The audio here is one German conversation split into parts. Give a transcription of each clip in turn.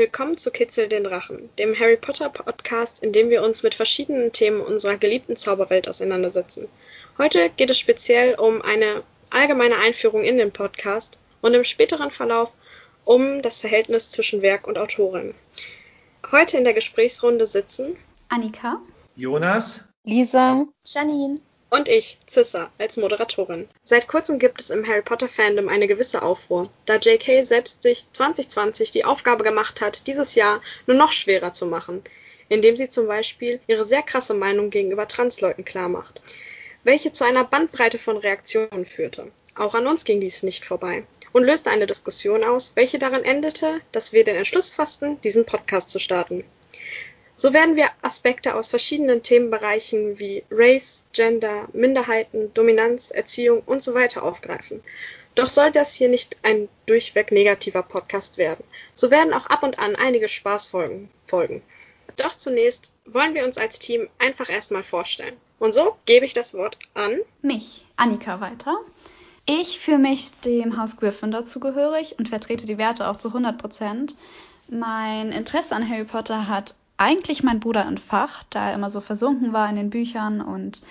Willkommen zu Kitzel den Drachen, dem Harry Potter Podcast, in dem wir uns mit verschiedenen Themen unserer geliebten Zauberwelt auseinandersetzen. Heute geht es speziell um eine allgemeine Einführung in den Podcast und im späteren Verlauf um das Verhältnis zwischen Werk und Autorin. Heute in der Gesprächsrunde sitzen Annika, Jonas, Lisa, Janine und ich, Cissa, als Moderatorin. Seit kurzem gibt es im Harry Potter Fandom eine gewisse Aufruhr, da J.K. selbst sich 2020 die Aufgabe gemacht hat, dieses Jahr nur noch schwerer zu machen, indem sie zum Beispiel ihre sehr krasse Meinung gegenüber Transleuten klarmacht, welche zu einer Bandbreite von Reaktionen führte. Auch an uns ging dies nicht vorbei und löste eine Diskussion aus, welche daran endete, dass wir den Entschluss fassten, diesen Podcast zu starten. So werden wir Aspekte aus verschiedenen Themenbereichen wie Race, Gender, Minderheiten, Dominanz, Erziehung und so weiter aufgreifen. Doch soll das hier nicht ein durchweg negativer Podcast werden. So werden auch ab und an einige Spaßfolgen folgen. Doch zunächst wollen wir uns als Team einfach erstmal vorstellen. Und so gebe ich das Wort an mich, Annika, weiter. Ich fühle mich dem Haus Gryffindor zugehörig und vertrete die Werte auch zu 100 Prozent. Mein Interesse an Harry Potter hat eigentlich mein Bruder entfacht, da er immer so versunken war in den Büchern und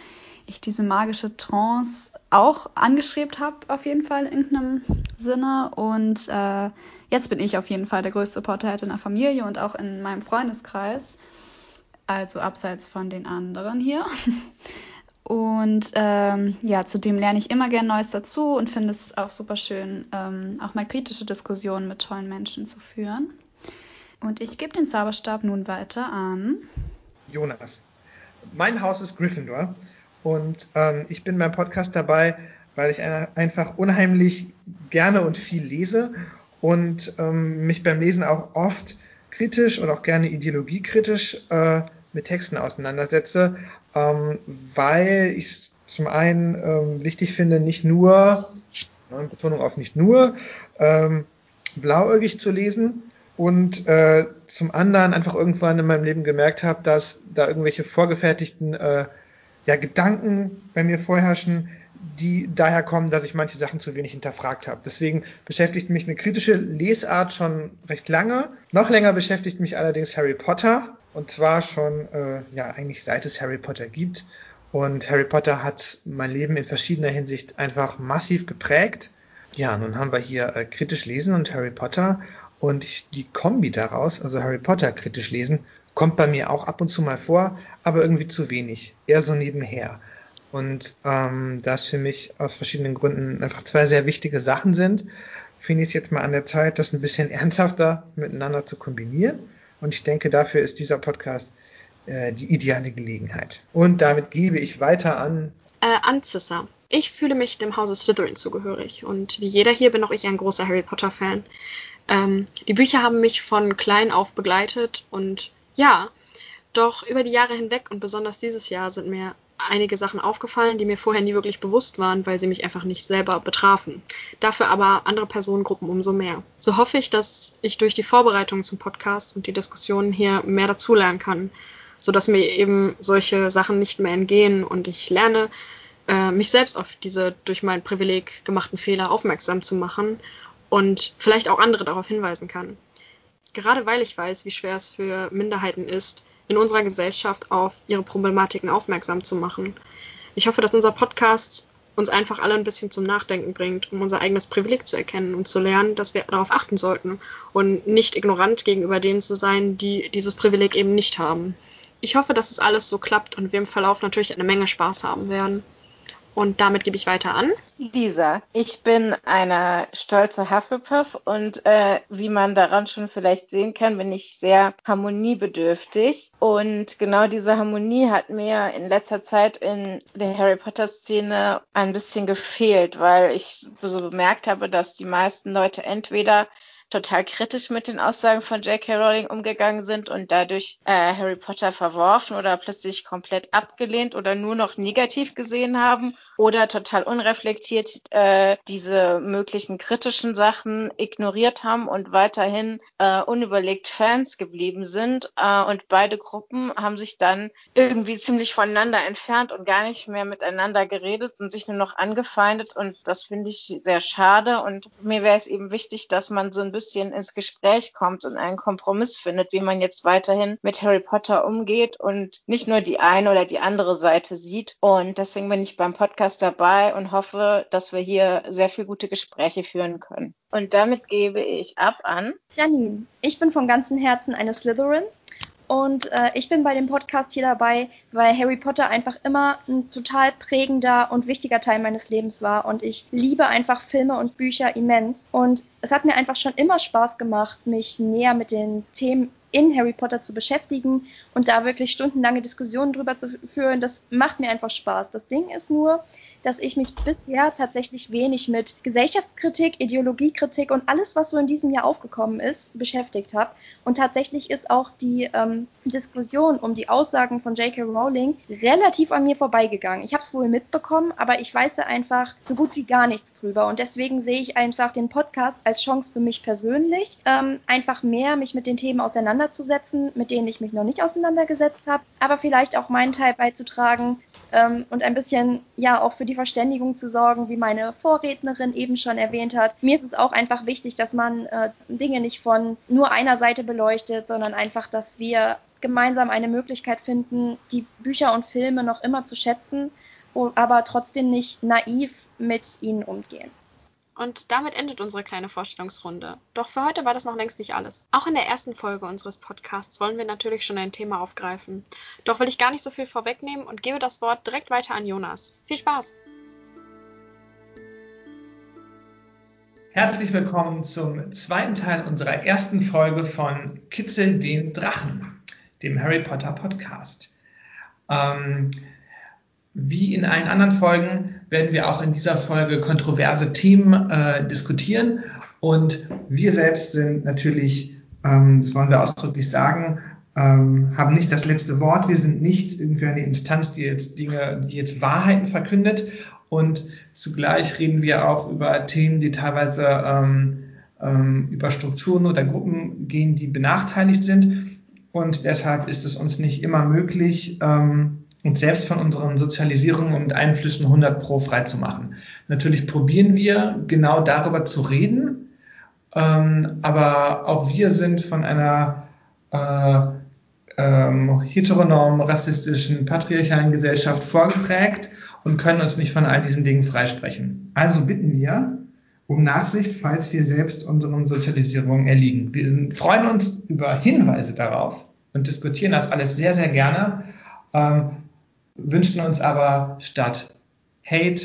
ich diese magische Trance auch angestrebt habe, auf jeden Fall in irgendeinem Sinne. Und äh, jetzt bin ich auf jeden Fall der größte Potterhead in der Familie und auch in meinem Freundeskreis. Also abseits von den anderen hier. Und ähm, ja, zudem lerne ich immer gern Neues dazu und finde es auch super schön, ähm, auch mal kritische Diskussionen mit tollen Menschen zu führen. Und ich gebe den Zauberstab nun weiter an Jonas. Mein Haus ist Gryffindor und ähm, ich bin beim Podcast dabei, weil ich einfach unheimlich gerne und viel lese und ähm, mich beim Lesen auch oft kritisch und auch gerne ideologiekritisch äh, mit Texten auseinandersetze, ähm, weil ich es zum einen ähm, wichtig finde, nicht nur, ne, Betonung auf nicht nur, ähm, blauäugig zu lesen, und äh, zum anderen einfach irgendwann in meinem Leben gemerkt habe, dass da irgendwelche vorgefertigten äh, ja, Gedanken bei mir vorherrschen, die daher kommen, dass ich manche Sachen zu wenig hinterfragt habe. Deswegen beschäftigt mich eine kritische Lesart schon recht lange. Noch länger beschäftigt mich allerdings Harry Potter. Und zwar schon, äh, ja, eigentlich seit es Harry Potter gibt. Und Harry Potter hat mein Leben in verschiedener Hinsicht einfach massiv geprägt. Ja, nun haben wir hier äh, kritisch lesen und Harry Potter. Und die Kombi daraus, also Harry Potter kritisch lesen, kommt bei mir auch ab und zu mal vor, aber irgendwie zu wenig. Eher so nebenher. Und ähm, das für mich aus verschiedenen Gründen einfach zwei sehr wichtige Sachen sind, finde ich es jetzt mal an der Zeit, das ein bisschen ernsthafter miteinander zu kombinieren. Und ich denke, dafür ist dieser Podcast äh, die ideale Gelegenheit. Und damit gebe ich weiter an. Äh, an Cissa. Ich fühle mich dem Hause Slytherin zugehörig und wie jeder hier bin auch ich ein großer Harry Potter-Fan. Ähm, die Bücher haben mich von klein auf begleitet und ja, doch über die Jahre hinweg und besonders dieses Jahr sind mir einige Sachen aufgefallen, die mir vorher nie wirklich bewusst waren, weil sie mich einfach nicht selber betrafen. Dafür aber andere Personengruppen umso mehr. So hoffe ich, dass ich durch die Vorbereitung zum Podcast und die Diskussionen hier mehr dazulernen kann, sodass mir eben solche Sachen nicht mehr entgehen und ich lerne, äh, mich selbst auf diese durch mein Privileg gemachten Fehler aufmerksam zu machen und vielleicht auch andere darauf hinweisen kann. Gerade weil ich weiß, wie schwer es für Minderheiten ist, in unserer Gesellschaft auf ihre Problematiken aufmerksam zu machen. Ich hoffe, dass unser Podcast uns einfach alle ein bisschen zum Nachdenken bringt, um unser eigenes Privileg zu erkennen und zu lernen, dass wir darauf achten sollten und nicht ignorant gegenüber denen zu sein, die dieses Privileg eben nicht haben. Ich hoffe, dass es alles so klappt und wir im Verlauf natürlich eine Menge Spaß haben werden. Und damit gebe ich weiter an. Lisa, ich bin eine stolze Hufflepuff und äh, wie man daran schon vielleicht sehen kann, bin ich sehr harmoniebedürftig. Und genau diese Harmonie hat mir in letzter Zeit in der Harry Potter-Szene ein bisschen gefehlt, weil ich so bemerkt habe, dass die meisten Leute entweder total kritisch mit den Aussagen von J.K. Rowling umgegangen sind und dadurch äh, Harry Potter verworfen oder plötzlich komplett abgelehnt oder nur noch negativ gesehen haben oder total unreflektiert äh, diese möglichen kritischen Sachen ignoriert haben und weiterhin äh, unüberlegt Fans geblieben sind. Äh, und beide Gruppen haben sich dann irgendwie ziemlich voneinander entfernt und gar nicht mehr miteinander geredet und sich nur noch angefeindet. Und das finde ich sehr schade. Und mir wäre es eben wichtig, dass man so ein bisschen ins Gespräch kommt und einen Kompromiss findet, wie man jetzt weiterhin mit Harry Potter umgeht und nicht nur die eine oder die andere Seite sieht. Und deswegen bin ich beim Podcast dabei und hoffe, dass wir hier sehr viel gute Gespräche führen können. Und damit gebe ich ab an Janine. Ich bin von ganzem Herzen eine Slytherin und äh, ich bin bei dem Podcast hier dabei, weil Harry Potter einfach immer ein total prägender und wichtiger Teil meines Lebens war. Und ich liebe einfach Filme und Bücher immens. Und es hat mir einfach schon immer Spaß gemacht, mich näher mit den Themen in Harry Potter zu beschäftigen und da wirklich stundenlange Diskussionen drüber zu führen. Das macht mir einfach Spaß. Das Ding ist nur, dass ich mich bisher tatsächlich wenig mit Gesellschaftskritik, Ideologiekritik und alles, was so in diesem Jahr aufgekommen ist, beschäftigt habe. Und tatsächlich ist auch die ähm, Diskussion um die Aussagen von J.K. Rowling relativ an mir vorbeigegangen. Ich habe es wohl mitbekommen, aber ich weiß ja einfach so gut wie gar nichts drüber. Und deswegen sehe ich einfach den Podcast als Chance für mich persönlich, ähm, einfach mehr mich mit den Themen auseinanderzusetzen, mit denen ich mich noch nicht auseinandergesetzt habe, aber vielleicht auch meinen Teil beizutragen, ähm, und ein bisschen ja auch für die Verständigung zu sorgen, wie meine Vorrednerin eben schon erwähnt hat. Mir ist es auch einfach wichtig, dass man äh, Dinge nicht von nur einer Seite beleuchtet, sondern einfach, dass wir gemeinsam eine Möglichkeit finden, die Bücher und Filme noch immer zu schätzen, aber trotzdem nicht naiv mit ihnen umgehen. Und damit endet unsere kleine Vorstellungsrunde. Doch für heute war das noch längst nicht alles. Auch in der ersten Folge unseres Podcasts wollen wir natürlich schon ein Thema aufgreifen. Doch will ich gar nicht so viel vorwegnehmen und gebe das Wort direkt weiter an Jonas. Viel Spaß! Herzlich willkommen zum zweiten Teil unserer ersten Folge von Kitzel den Drachen, dem Harry Potter Podcast. Ähm, wie in allen anderen Folgen werden wir auch in dieser Folge kontroverse Themen äh, diskutieren. Und wir selbst sind natürlich, ähm, das wollen wir ausdrücklich sagen, ähm, haben nicht das letzte Wort. Wir sind nicht irgendwie eine Instanz, die jetzt Dinge, die jetzt Wahrheiten verkündet. Und zugleich reden wir auch über Themen, die teilweise ähm, ähm, über Strukturen oder Gruppen gehen, die benachteiligt sind. Und deshalb ist es uns nicht immer möglich, ähm, uns selbst von unseren Sozialisierungen und Einflüssen 100 pro frei zu machen. Natürlich probieren wir genau darüber zu reden, ähm, aber auch wir sind von einer äh, ähm, heteronorm, rassistischen, patriarchalen Gesellschaft vorgeprägt und können uns nicht von all diesen Dingen freisprechen. Also bitten wir um Nachsicht, falls wir selbst unseren Sozialisierungen erliegen. Wir freuen uns über Hinweise darauf und diskutieren das alles sehr, sehr gerne. Ähm, wünschen uns aber statt Hate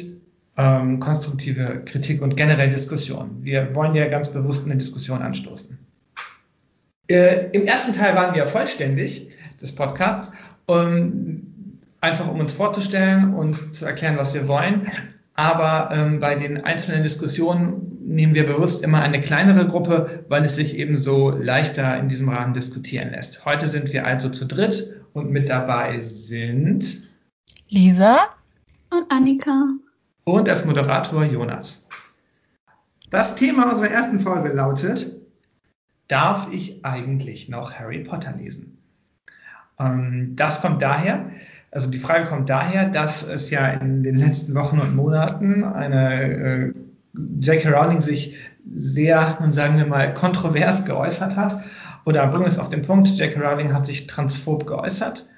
ähm, konstruktive Kritik und generell Diskussion. Wir wollen ja ganz bewusst eine Diskussion anstoßen. Äh, Im ersten Teil waren wir vollständig des Podcasts, um, einfach um uns vorzustellen und zu erklären, was wir wollen. Aber ähm, bei den einzelnen Diskussionen nehmen wir bewusst immer eine kleinere Gruppe, weil es sich eben so leichter in diesem Rahmen diskutieren lässt. Heute sind wir also zu dritt und mit dabei sind Lisa und Annika. Und als Moderator Jonas. Das Thema unserer ersten Folge lautet, darf ich eigentlich noch Harry Potter lesen? Ähm, das kommt daher, also die Frage kommt daher, dass es ja in den letzten Wochen und Monaten eine äh, J.K. Rowling sich sehr, sagen wir mal, kontrovers geäußert hat. Oder bringen wir es auf den Punkt, J.K. Rowling hat sich transphob geäußert.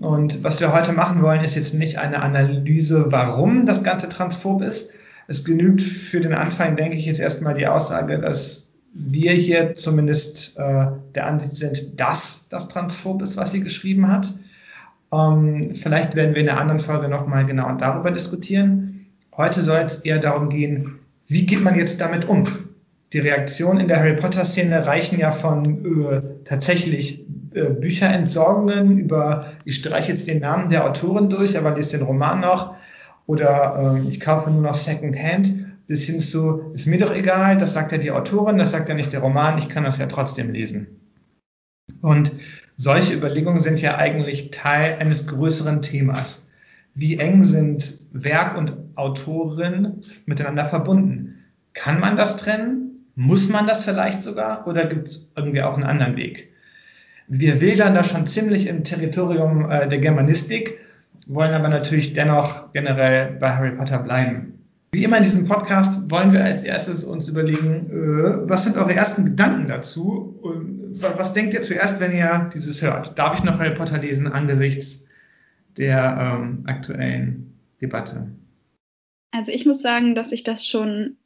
Und was wir heute machen wollen, ist jetzt nicht eine Analyse, warum das Ganze transphob ist. Es genügt für den Anfang, denke ich, jetzt erstmal die Aussage, dass wir hier zumindest äh, der Ansicht sind, dass das transphob ist, was sie geschrieben hat. Ähm, vielleicht werden wir in einer anderen Folge nochmal genau darüber diskutieren. Heute soll es eher darum gehen, wie geht man jetzt damit um? Die Reaktionen in der Harry Potter-Szene reichen ja von äh, tatsächlich Bücherentsorgungen über, ich streiche jetzt den Namen der Autorin durch, aber lese den Roman noch, oder äh, ich kaufe nur noch Secondhand, bis hin zu, ist mir doch egal, das sagt ja die Autorin, das sagt ja nicht der Roman, ich kann das ja trotzdem lesen. Und solche Überlegungen sind ja eigentlich Teil eines größeren Themas, wie eng sind Werk und Autorin miteinander verbunden? Kann man das trennen? Muss man das vielleicht sogar? Oder gibt es irgendwie auch einen anderen Weg? Wir wildern da schon ziemlich im Territorium äh, der Germanistik, wollen aber natürlich dennoch generell bei Harry Potter bleiben. Wie immer in diesem Podcast wollen wir als erstes uns überlegen, äh, was sind eure ersten Gedanken dazu? Und was denkt ihr zuerst, wenn ihr dieses hört? Darf ich noch Harry Potter lesen angesichts der ähm, aktuellen Debatte? Also ich muss sagen, dass ich das schon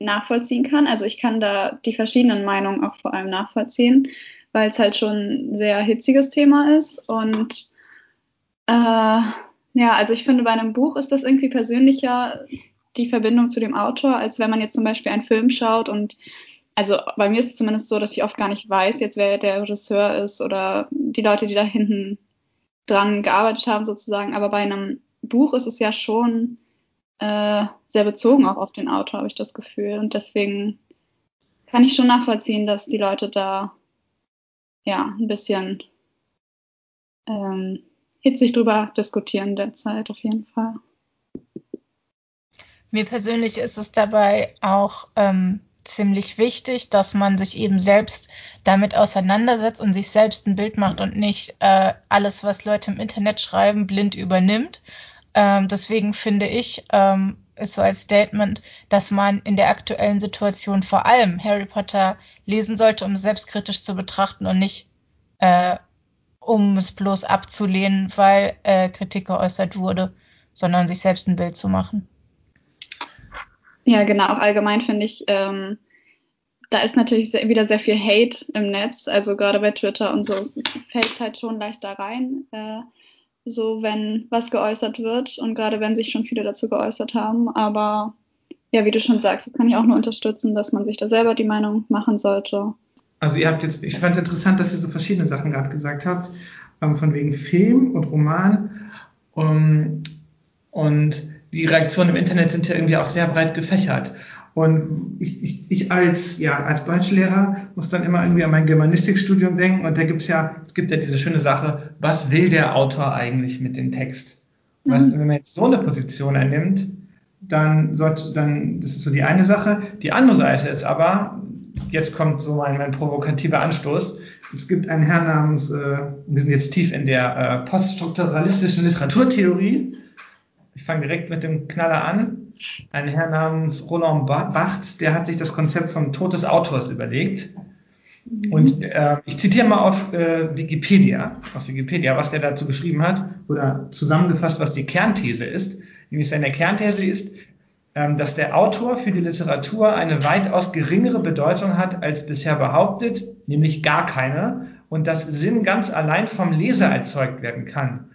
nachvollziehen kann. Also ich kann da die verschiedenen Meinungen auch vor allem nachvollziehen, weil es halt schon ein sehr hitziges Thema ist. Und äh, ja, also ich finde, bei einem Buch ist das irgendwie persönlicher, die Verbindung zu dem Autor, als wenn man jetzt zum Beispiel einen Film schaut und also bei mir ist es zumindest so, dass ich oft gar nicht weiß, jetzt wer der Regisseur ist oder die Leute, die da hinten dran gearbeitet haben sozusagen. Aber bei einem Buch ist es ja schon äh, sehr bezogen auch auf den Autor, habe ich das Gefühl. Und deswegen kann ich schon nachvollziehen, dass die Leute da ja ein bisschen ähm, hitzig drüber diskutieren derzeit auf jeden Fall. Mir persönlich ist es dabei auch ähm, ziemlich wichtig, dass man sich eben selbst damit auseinandersetzt und sich selbst ein Bild macht und nicht äh, alles, was Leute im Internet schreiben, blind übernimmt. Ähm, deswegen finde ich, ähm, ist so als Statement, dass man in der aktuellen Situation vor allem Harry Potter lesen sollte, um es selbstkritisch zu betrachten und nicht äh, um es bloß abzulehnen, weil äh, Kritik geäußert wurde, sondern sich selbst ein Bild zu machen. Ja, genau. Auch allgemein finde ich, ähm, da ist natürlich sehr, wieder sehr viel Hate im Netz. Also gerade bei Twitter und so fällt es halt schon leicht da rein. Äh, so wenn was geäußert wird und gerade wenn sich schon viele dazu geäußert haben. Aber ja, wie du schon sagst, das kann ich auch nur unterstützen, dass man sich da selber die Meinung machen sollte. Also ihr habt jetzt, ich fand es interessant, dass ihr so verschiedene Sachen gerade gesagt habt, ähm, von wegen Film und Roman. Um, und die Reaktionen im Internet sind ja irgendwie auch sehr breit gefächert. Und ich, ich, ich als, ja, als Deutschlehrer muss dann immer irgendwie an mein Germanistikstudium denken und da gibt's ja, es gibt ja diese schöne Sache, was will der Autor eigentlich mit dem Text? Mhm. Was, wenn man jetzt so eine Position einnimmt, dann sollte, dann, das ist so die eine Sache. Die andere Seite ist aber, jetzt kommt so mein, mein provokativer Anstoß. Es gibt einen Herrn namens, äh, wir sind jetzt tief in der äh, poststrukturalistischen Literaturtheorie, ich fange direkt mit dem Knaller an. Ein Herr namens Roland Bacht, der hat sich das Konzept vom Tod des Autors überlegt. Mhm. Und äh, ich zitiere mal auf äh, Wikipedia, aus Wikipedia, was der dazu geschrieben hat, oder zusammengefasst, was die Kernthese ist. Nämlich seine Kernthese ist, ähm, dass der Autor für die Literatur eine weitaus geringere Bedeutung hat als bisher behauptet, nämlich gar keine, und dass Sinn ganz allein vom Leser erzeugt werden kann.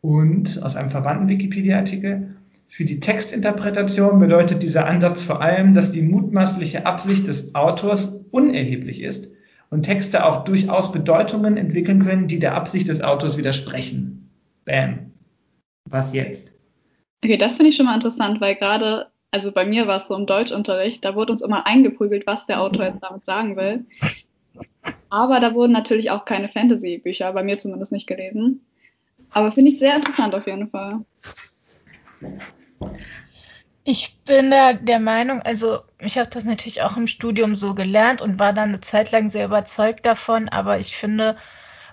Und aus einem verwandten Wikipedia-Artikel, für die Textinterpretation bedeutet dieser Ansatz vor allem, dass die mutmaßliche Absicht des Autors unerheblich ist und Texte auch durchaus Bedeutungen entwickeln können, die der Absicht des Autors widersprechen. Bam. Was jetzt? Okay, das finde ich schon mal interessant, weil gerade, also bei mir war es so im Deutschunterricht, da wurde uns immer eingeprügelt, was der Autor jetzt damit sagen will. Aber da wurden natürlich auch keine Fantasy-Bücher, bei mir zumindest nicht gelesen. Aber finde ich sehr interessant auf jeden Fall. Ich bin da der Meinung, also ich habe das natürlich auch im Studium so gelernt und war dann eine Zeit lang sehr überzeugt davon, aber ich finde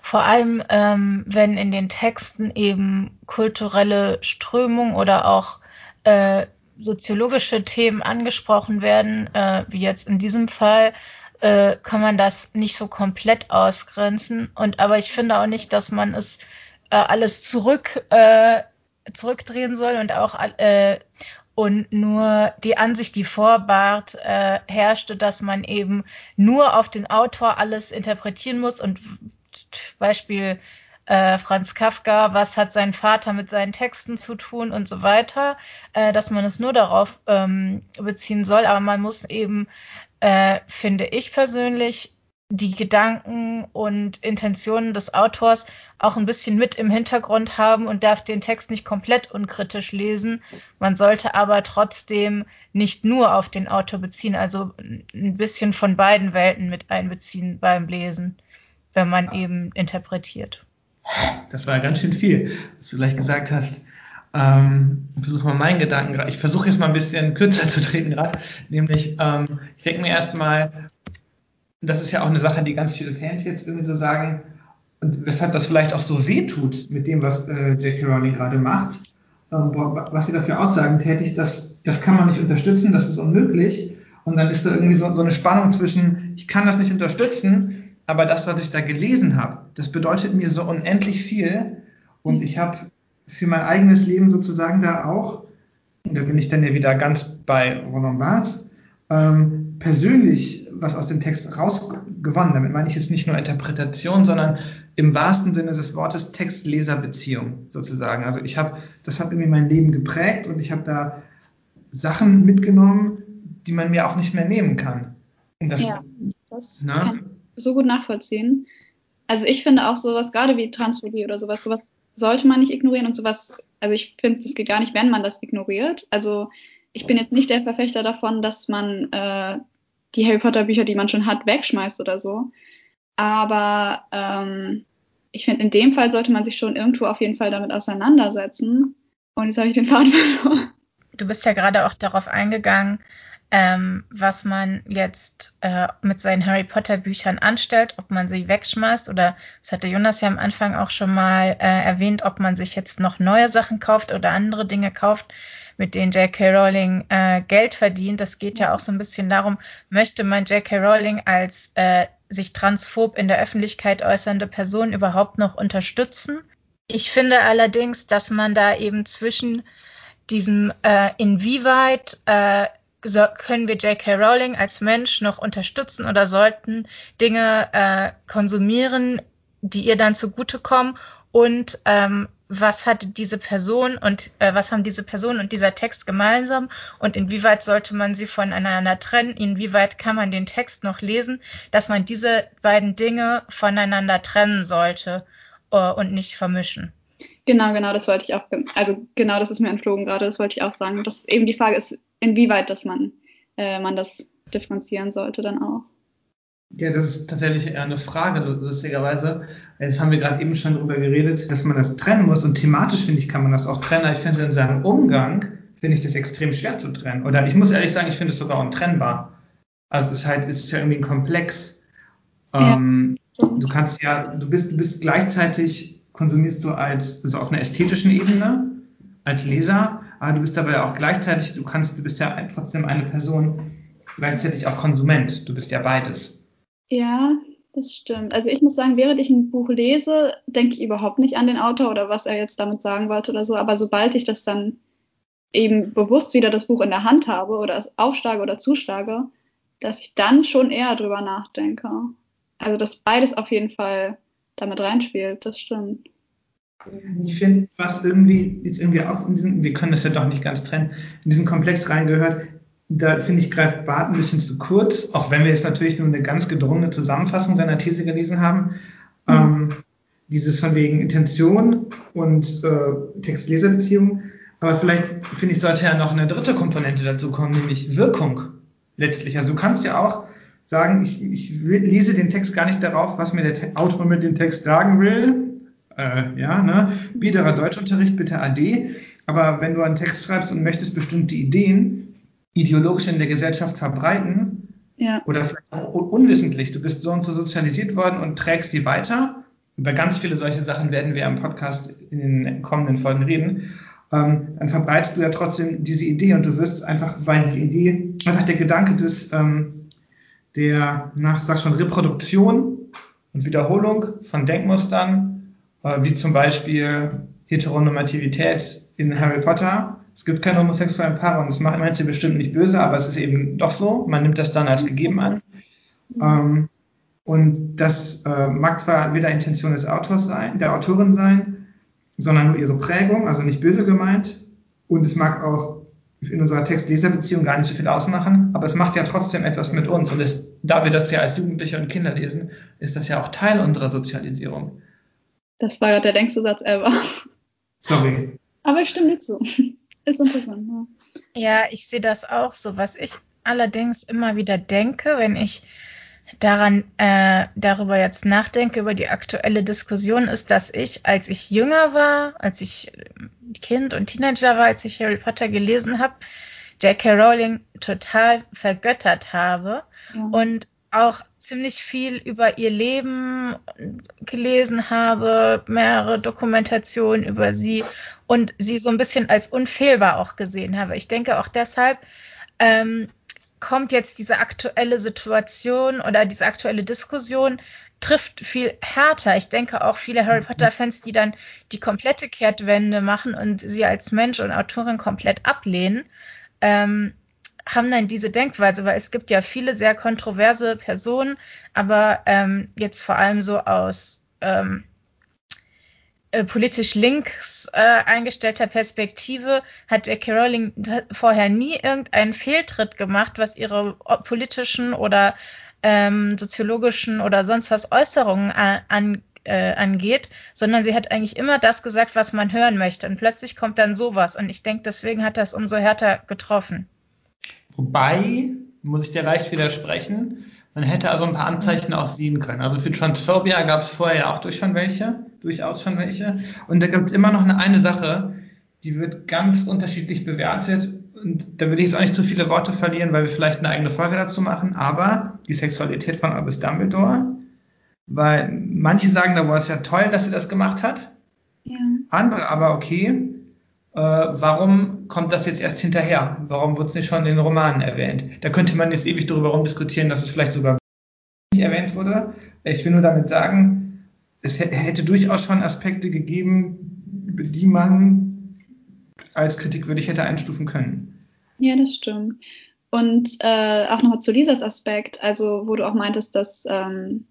vor allem, ähm, wenn in den Texten eben kulturelle Strömungen oder auch äh, soziologische Themen angesprochen werden, äh, wie jetzt in diesem Fall, äh, kann man das nicht so komplett ausgrenzen. Und aber ich finde auch nicht, dass man es äh, alles zurück, äh, zurückdrehen soll und auch äh, und nur die Ansicht, die vor Barth äh, herrschte, dass man eben nur auf den Autor alles interpretieren muss und Beispiel äh, Franz Kafka, was hat sein Vater mit seinen Texten zu tun und so weiter, äh, dass man es nur darauf ähm, beziehen soll, aber man muss eben, äh, finde ich persönlich, die Gedanken und Intentionen des Autors auch ein bisschen mit im Hintergrund haben und darf den Text nicht komplett unkritisch lesen. Man sollte aber trotzdem nicht nur auf den Autor beziehen, also ein bisschen von beiden Welten mit einbeziehen beim Lesen, wenn man eben interpretiert. Das war ganz schön viel, was du gleich gesagt hast. ähm, versuche mal meinen Gedanken gerade. Ich versuche jetzt mal ein bisschen kürzer zu treten gerade. Nämlich, ähm, ich denke mir erstmal, das ist ja auch eine Sache, die ganz viele Fans jetzt irgendwie so sagen, und weshalb das vielleicht auch so weh tut mit dem, was äh, J.K. Rowling gerade macht, ähm, was sie dafür aussagen tätig, das, das kann man nicht unterstützen, das ist unmöglich. Und dann ist da irgendwie so, so eine Spannung zwischen, ich kann das nicht unterstützen, aber das, was ich da gelesen habe, das bedeutet mir so unendlich viel. Und ich habe für mein eigenes Leben sozusagen da auch, und da bin ich dann ja wieder ganz bei Roland Barthes, ähm, persönlich was aus dem Text rausgewonnen. Damit meine ich jetzt nicht nur Interpretation, sondern im wahrsten Sinne des Wortes Text-Leser-Beziehung sozusagen. Also ich habe, das hat irgendwie mein Leben geprägt und ich habe da Sachen mitgenommen, die man mir auch nicht mehr nehmen kann. Und das, ja, das ne? kann ich so gut nachvollziehen. Also ich finde auch sowas, gerade wie Transphobie oder sowas, sowas sollte man nicht ignorieren und sowas, also ich finde, es geht gar nicht, wenn man das ignoriert. Also ich bin jetzt nicht der Verfechter davon, dass man äh, die Harry Potter Bücher, die man schon hat, wegschmeißt oder so. Aber ähm, ich finde, in dem Fall sollte man sich schon irgendwo auf jeden Fall damit auseinandersetzen. Und jetzt habe ich den Faden verloren. Du bist ja gerade auch darauf eingegangen, ähm, was man jetzt äh, mit seinen Harry Potter Büchern anstellt, ob man sie wegschmeißt oder das hatte Jonas ja am Anfang auch schon mal äh, erwähnt, ob man sich jetzt noch neue Sachen kauft oder andere Dinge kauft, mit denen J.K. Rowling äh, Geld verdient. Das geht ja auch so ein bisschen darum, möchte man J.K. Rowling als äh, sich transphob in der Öffentlichkeit äußernde Person überhaupt noch unterstützen? Ich finde allerdings, dass man da eben zwischen diesem äh, inwieweit äh, so, können wir J.K. Rowling als Mensch noch unterstützen oder sollten Dinge äh, konsumieren, die ihr dann zugutekommen und ähm, was hat diese Person und äh, was haben diese Person und dieser Text gemeinsam und inwieweit sollte man sie voneinander trennen, inwieweit kann man den Text noch lesen, dass man diese beiden Dinge voneinander trennen sollte äh, und nicht vermischen. Genau, genau, das wollte ich auch, also genau, das ist mir entflogen gerade, das wollte ich auch sagen, dass eben die Frage ist, inwieweit dass man, äh, man das differenzieren sollte dann auch. Ja, das ist tatsächlich eher eine Frage, lustigerweise. Jetzt haben wir gerade eben schon darüber geredet, dass man das trennen muss und thematisch finde ich, kann man das auch trennen. Ich finde, in seinem Umgang finde ich das extrem schwer zu trennen. Oder ich muss ehrlich sagen, ich finde es sogar untrennbar. Also es ist halt, es ist ja irgendwie ein Komplex. Ja. Ähm, du kannst ja, du bist, du bist gleichzeitig, konsumierst du als, also auf einer ästhetischen Ebene, als Leser, aber du bist dabei auch gleichzeitig, du kannst, du bist ja trotzdem eine Person, gleichzeitig auch Konsument. Du bist ja beides. Ja, das stimmt. Also ich muss sagen, während ich ein Buch lese, denke ich überhaupt nicht an den Autor oder was er jetzt damit sagen wollte oder so. Aber sobald ich das dann eben bewusst wieder das Buch in der Hand habe oder es aufschlage oder zuschlage, dass ich dann schon eher drüber nachdenke. Also dass beides auf jeden Fall damit reinspielt, das stimmt. Ich finde, was irgendwie jetzt irgendwie auch in diesen, wir können das ja doch nicht ganz trennen, in diesen Komplex reingehört, da finde ich, greift Barth ein bisschen zu kurz, auch wenn wir jetzt natürlich nur eine ganz gedrungene Zusammenfassung seiner These gelesen haben. Mhm. Ähm, dieses von wegen Intention und äh, Text-Leser-Beziehung. Aber vielleicht, finde ich, sollte ja noch eine dritte Komponente dazu kommen, nämlich Wirkung letztlich. Also du kannst ja auch sagen, ich, ich lese den Text gar nicht darauf, was mir der Autor mit dem Text sagen will. Äh, ja, ne? Biederer Deutschunterricht, bitte AD. Aber wenn du einen Text schreibst und möchtest bestimmte Ideen, ideologisch in der Gesellschaft verbreiten ja. oder vielleicht auch unwissentlich. Du bist so und so sozialisiert worden und trägst die weiter. Über ganz viele solche Sachen werden wir im Podcast in den kommenden Folgen reden. Ähm, dann verbreitest du ja trotzdem diese Idee und du wirst einfach, weil die Idee, einfach der Gedanke des, ähm, der, nach, sag schon, Reproduktion und Wiederholung von Denkmustern, äh, wie zum Beispiel Heteronormativität in Harry Potter, es gibt keine homosexuellen Paare und das macht manche bestimmt nicht böse, aber es ist eben doch so. Man nimmt das dann als gegeben an. Ähm, und das äh, mag zwar weder Intention des Autors sein, der Autorin sein, sondern nur ihre Prägung, also nicht böse gemeint. Und es mag auch in unserer Text-Leser-Beziehung gar nicht so viel ausmachen, aber es macht ja trotzdem etwas mit uns. Und es, da wir das ja als Jugendliche und Kinder lesen, ist das ja auch Teil unserer Sozialisierung. Das war ja der längste Satz ever. Sorry. Aber ich stimme dir zu. Ist interessant, ja. Ja, ich sehe das auch so. Was ich allerdings immer wieder denke, wenn ich daran äh, darüber jetzt nachdenke, über die aktuelle Diskussion, ist, dass ich, als ich jünger war, als ich Kind und Teenager war, als ich Harry Potter gelesen habe, J.K. Rowling total vergöttert habe ja. und auch ziemlich viel über ihr Leben gelesen habe, mehrere Dokumentationen über sie und sie so ein bisschen als unfehlbar auch gesehen habe. Ich denke auch deshalb ähm, kommt jetzt diese aktuelle Situation oder diese aktuelle Diskussion trifft viel härter. Ich denke auch viele Harry Potter Fans, die dann die komplette Kehrtwende machen und sie als Mensch und Autorin komplett ablehnen, ähm, haben dann diese Denkweise, weil es gibt ja viele sehr kontroverse Personen, aber ähm, jetzt vor allem so aus ähm, äh, politisch links äh, eingestellter Perspektive hat J.K. Rowling vorher nie irgendeinen Fehltritt gemacht, was ihre politischen oder ähm, soziologischen oder sonst was Äußerungen an, an äh, angeht, sondern sie hat eigentlich immer das gesagt, was man hören möchte. Und plötzlich kommt dann sowas. Und ich denke, deswegen hat das umso härter getroffen. Wobei, muss ich dir leicht widersprechen, man hätte also ein paar Anzeichen auch sehen können. Also für Transphobia gab es vorher ja auch durch schon welche, durchaus schon welche. Und da gibt es immer noch eine, eine Sache, die wird ganz unterschiedlich bewertet. Und da will ich jetzt auch nicht zu viele Worte verlieren, weil wir vielleicht eine eigene Folge dazu machen. Aber die Sexualität von Albus Dumbledore, weil manche sagen, da war es ja toll, dass sie das gemacht hat. Ja. Andere aber okay, äh, warum kommt das jetzt erst hinterher? Warum wird es nicht schon in den Romanen erwähnt? Da könnte man jetzt ewig darüber rumdiskutieren, dass es vielleicht sogar nicht erwähnt wurde. Ich will nur damit sagen, es hätte durchaus schon Aspekte gegeben, die man als kritikwürdig hätte einstufen können. Ja, das stimmt. Und äh, auch noch zu Lisas Aspekt, also wo du auch meintest, dass ähm,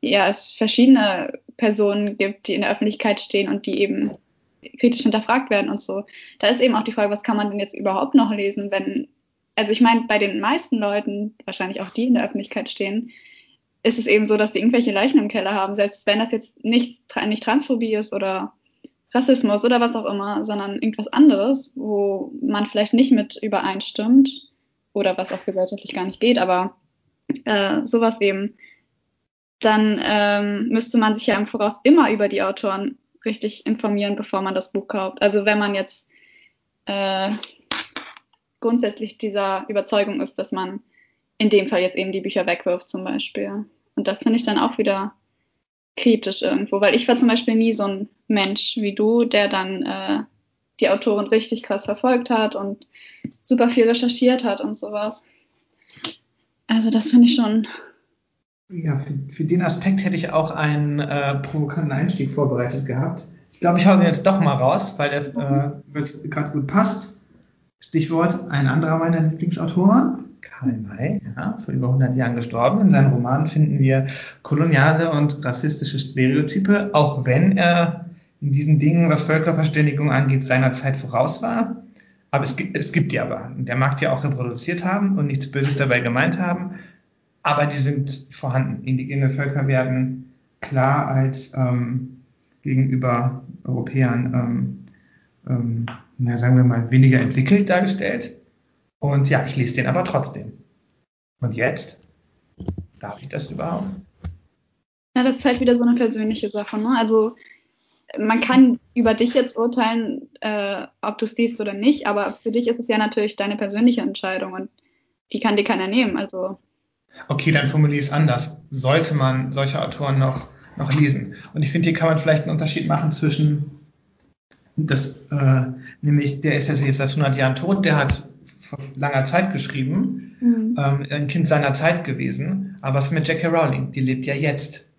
ja, es verschiedene Personen gibt, die in der Öffentlichkeit stehen und die eben kritisch hinterfragt werden und so. Da ist eben auch die Frage, was kann man denn jetzt überhaupt noch lesen, wenn, also ich meine, bei den meisten Leuten, wahrscheinlich auch die in der Öffentlichkeit stehen, ist es eben so, dass sie irgendwelche Leichen im Keller haben, selbst wenn das jetzt nicht, nicht Transphobie ist oder Rassismus oder was auch immer, sondern irgendwas anderes, wo man vielleicht nicht mit übereinstimmt oder was auch gesellschaftlich gar nicht geht, aber äh, sowas eben, dann ähm, müsste man sich ja im Voraus immer über die Autoren richtig informieren, bevor man das Buch kauft. Also wenn man jetzt äh, grundsätzlich dieser Überzeugung ist, dass man in dem Fall jetzt eben die Bücher wegwirft zum Beispiel. Und das finde ich dann auch wieder kritisch irgendwo, weil ich war zum Beispiel nie so ein Mensch wie du, der dann äh, die Autorin richtig krass verfolgt hat und super viel recherchiert hat und sowas. Also das finde ich schon ja, für, für, den Aspekt hätte ich auch einen äh, provokanten Einstieg vorbereitet gehabt. Ich glaube, ich hau den jetzt doch mal raus, weil der äh, gerade gut passt. Stichwort ein anderer meiner Lieblingsautoren, Karl May, ja, vor über 100 Jahren gestorben. In seinen Romanen finden wir koloniale und rassistische Stereotype, auch wenn er in diesen Dingen, was Völkerverständigung angeht, seiner Zeit voraus war. Aber es gibt, es gibt die aber. Der mag die auch reproduziert haben und nichts Böses dabei gemeint haben aber die sind vorhanden. Indigene Völker werden klar als ähm, gegenüber Europäern, ähm, ähm, na, sagen wir mal, weniger entwickelt dargestellt. Und ja, ich lese den aber trotzdem. Und jetzt? Darf ich das überhaupt? Ja, das ist halt wieder so eine persönliche Sache. Ne? Also man kann über dich jetzt urteilen, äh, ob du es liest oder nicht, aber für dich ist es ja natürlich deine persönliche Entscheidung und die kann dir keiner nehmen. Also Okay, dann formuliere ich es anders. Sollte man solche Autoren noch, noch lesen? Und ich finde, hier kann man vielleicht einen Unterschied machen zwischen das, äh, nämlich der ist ja jetzt seit 100 Jahren tot, der hat vor langer Zeit geschrieben, mhm. ähm, ein Kind seiner Zeit gewesen. Aber was ist mit J.K. Rowling? Die lebt ja jetzt.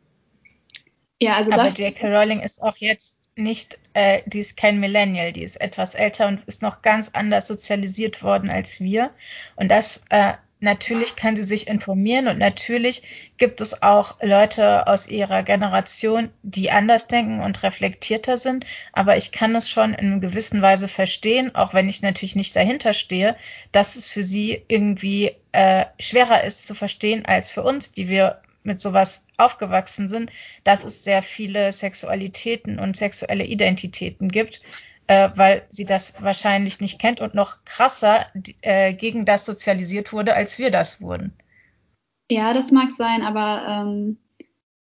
Ja, also aber J.K. Rowling ist auch jetzt nicht, äh, die ist kein Millennial, die ist etwas älter und ist noch ganz anders sozialisiert worden als wir. Und das äh, Natürlich kann sie sich informieren und natürlich gibt es auch Leute aus ihrer Generation, die anders denken und reflektierter sind. Aber ich kann es schon in gewisser Weise verstehen, auch wenn ich natürlich nicht dahinter stehe, dass es für sie irgendwie äh, schwerer ist zu verstehen als für uns, die wir mit sowas aufgewachsen sind, dass es sehr viele Sexualitäten und sexuelle Identitäten gibt äh, weil sie das wahrscheinlich nicht kennt und noch krasser äh, gegen das sozialisiert wurde, als wir das wurden. Ja, das mag sein, aber ähm,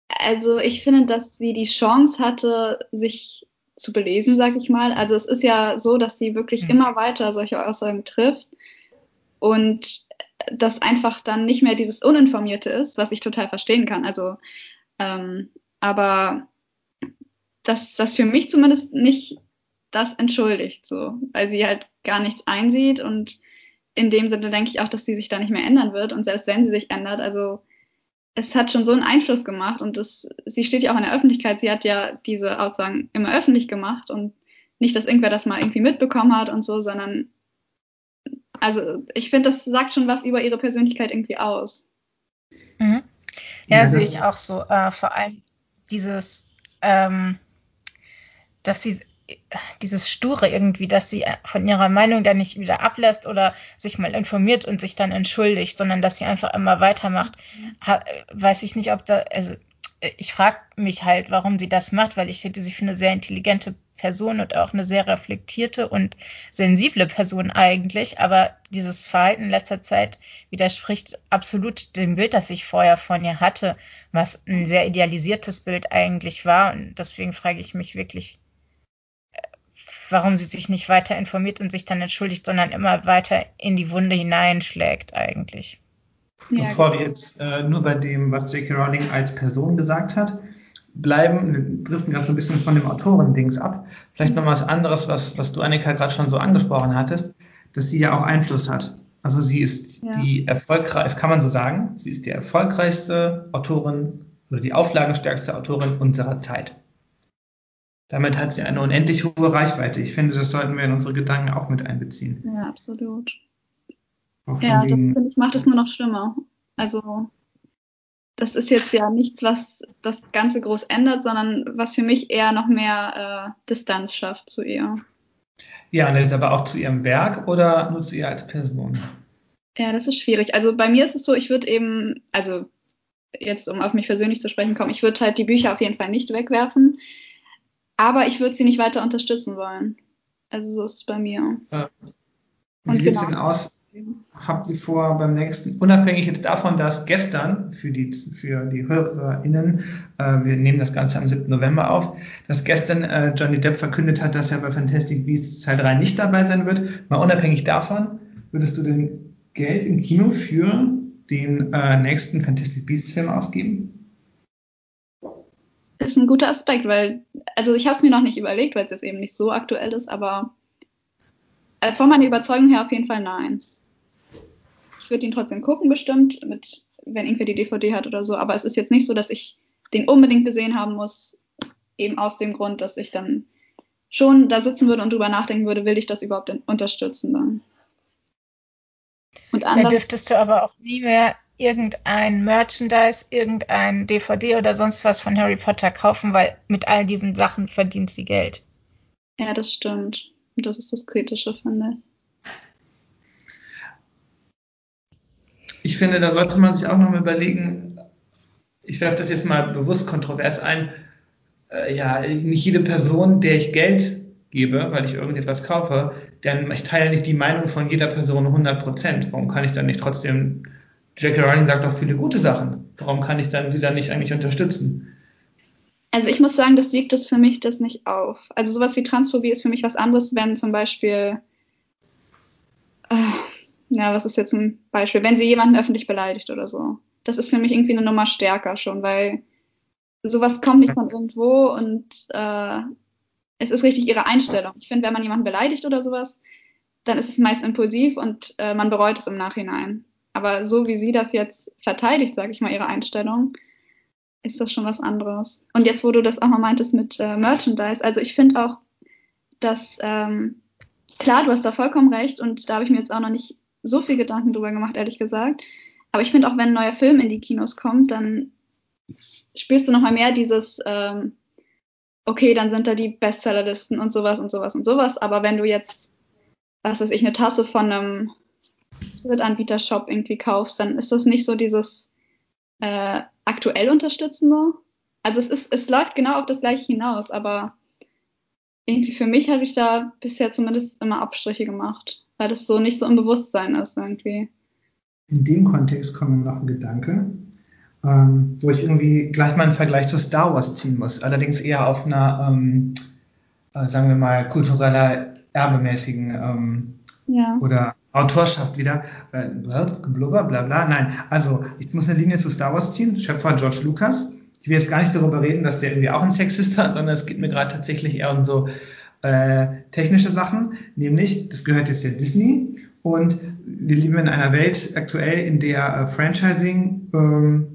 also ich finde, dass sie die Chance hatte, sich zu belesen, sag ich mal. Also es ist ja so, dass sie wirklich mhm. immer weiter solche Aussagen trifft und das einfach dann nicht mehr dieses Uninformierte ist, was ich total verstehen kann. Also, ähm, aber dass das für mich zumindest nicht das entschuldigt, so, weil sie halt gar nichts einsieht und in dem Sinne denke ich auch, dass sie sich da nicht mehr ändern wird und selbst wenn sie sich ändert, also es hat schon so einen Einfluss gemacht und das, sie steht ja auch in der Öffentlichkeit, sie hat ja diese Aussagen immer öffentlich gemacht und nicht, dass irgendwer das mal irgendwie mitbekommen hat und so, sondern also ich finde, das sagt schon was über ihre Persönlichkeit irgendwie aus. Mhm. Ja, ja sehe ich auch so. Äh, vor allem dieses, ähm, dass sie dieses Sture irgendwie, dass sie von ihrer Meinung dann nicht wieder ablässt oder sich mal informiert und sich dann entschuldigt, sondern dass sie einfach immer weitermacht. Ha, weiß ich nicht, ob da, also ich frage mich halt, warum sie das macht, weil ich hätte sie für eine sehr intelligente Person und auch eine sehr reflektierte und sensible Person eigentlich, aber dieses Verhalten in letzter Zeit widerspricht absolut dem Bild, das ich vorher von ihr hatte, was ein sehr idealisiertes Bild eigentlich war. Und deswegen frage ich mich wirklich, warum sie sich nicht weiter informiert und sich dann entschuldigt, sondern immer weiter in die Wunde hineinschlägt eigentlich. Bevor wir jetzt äh, nur bei dem, was J.K. Rowling als Person gesagt hat, bleiben, wir driften gerade so ein bisschen von dem Autorendings ab. Vielleicht noch was anderes, was, was du, Annika, gerade schon so angesprochen hattest, dass sie ja auch Einfluss hat. Also sie ist ja. die erfolgreichste, kann man so sagen, sie ist die erfolgreichste Autorin oder die auflagenstärkste Autorin unserer Zeit. Damit hat sie eine unendlich hohe Reichweite. Ich finde, das sollten wir in unsere Gedanken auch mit einbeziehen. Ja, absolut. Ja, das finde ich macht es nur noch schlimmer. Also das ist jetzt ja nichts, was das Ganze groß ändert, sondern was für mich eher noch mehr äh, Distanz schafft zu ihr. Ja, und jetzt aber auch zu ihrem Werk oder nur zu ihr als Person? Ja, das ist schwierig. Also bei mir ist es so, ich würde eben, also jetzt um auf mich persönlich zu sprechen kommen, ich würde halt die Bücher auf jeden Fall nicht wegwerfen, aber ich würde sie nicht weiter unterstützen wollen. Also so ist es bei mir. Ja. Wie sieht es genau. denn aus? habt ihr vor beim nächsten, unabhängig jetzt davon, dass gestern für die, für die HörerInnen, äh, wir nehmen das Ganze am 7. November auf, dass gestern äh, Johnny Depp verkündet hat, dass er bei Fantastic Beasts Teil 3 nicht dabei sein wird. Mal unabhängig davon, würdest du denn Geld im Kino für den äh, nächsten Fantastic Beasts Film ausgeben? Das ist ein guter Aspekt, weil, also ich habe es mir noch nicht überlegt, weil es jetzt eben nicht so aktuell ist, aber äh, von meiner Überzeugung her auf jeden Fall nein. Ich würde ihn trotzdem gucken, bestimmt, mit, wenn irgendwer die DVD hat oder so. Aber es ist jetzt nicht so, dass ich den unbedingt gesehen haben muss, eben aus dem Grund, dass ich dann schon da sitzen würde und drüber nachdenken würde, will ich das überhaupt unterstützen dann. Und anders, da dürftest du aber auch nie mehr irgendein Merchandise, irgendein DVD oder sonst was von Harry Potter kaufen, weil mit all diesen Sachen verdient sie Geld. Ja, das stimmt. Das ist das Kritische, finde ich. ich finde, da sollte man sich auch noch mal überlegen, ich werfe das jetzt mal bewusst kontrovers ein, äh, ja, nicht jede Person, der ich Geld gebe, weil ich irgendetwas kaufe, denn ich teile nicht die Meinung von jeder Person 100 Prozent. Warum kann ich dann nicht trotzdem, Jackie Rowling sagt doch viele gute Sachen. Warum kann ich dann sie dann nicht eigentlich unterstützen? Also ich muss sagen, das wiegt es für mich das nicht auf. Also sowas wie Transphobie ist für mich was anderes, wenn zum Beispiel äh, ja, was ist jetzt ein Beispiel? Wenn sie jemanden öffentlich beleidigt oder so. Das ist für mich irgendwie eine Nummer stärker schon, weil sowas kommt nicht von irgendwo und äh, es ist richtig ihre Einstellung. Ich finde, wenn man jemanden beleidigt oder sowas, dann ist es meist impulsiv und äh, man bereut es im Nachhinein. Aber so wie sie das jetzt verteidigt, sage ich mal, ihre Einstellung, ist das schon was anderes. Und jetzt, wo du das auch mal meintest mit äh, Merchandise, also ich finde auch, dass, ähm, klar, du hast da vollkommen recht und da habe ich mir jetzt auch noch nicht so viel Gedanken drüber gemacht, ehrlich gesagt. Aber ich finde auch, wenn ein neuer Film in die Kinos kommt, dann spürst du nochmal mehr dieses, ähm, okay, dann sind da die Bestsellerlisten und sowas und sowas und sowas. Aber wenn du jetzt, was weiß ich, eine Tasse von einem Drittanbieter-Shop irgendwie kaufst, dann ist das nicht so dieses äh, aktuell unterstützende. Also es ist, es läuft genau auf das gleiche hinaus, aber irgendwie für mich habe ich da bisher zumindest immer Abstriche gemacht weil das so nicht so im Bewusstsein ist irgendwie. in dem Kontext kommt mir noch ein Gedanke, ähm, wo ich irgendwie gleich mal einen Vergleich zu Star Wars ziehen muss. Allerdings eher auf einer, ähm, äh, sagen wir mal, kultureller, erbemäßigen ähm, ja. oder Autorschaft wieder. Äh, blubber, bla bla. Nein, also ich muss eine Linie zu Star Wars ziehen. Schöpfer George Lucas. Ich will jetzt gar nicht darüber reden, dass der irgendwie auch ein Sexist hat, sondern es geht mir gerade tatsächlich eher um so äh, technische Sachen, nämlich, das gehört jetzt ja Disney und wir leben in einer Welt aktuell, in der äh, Franchising ähm,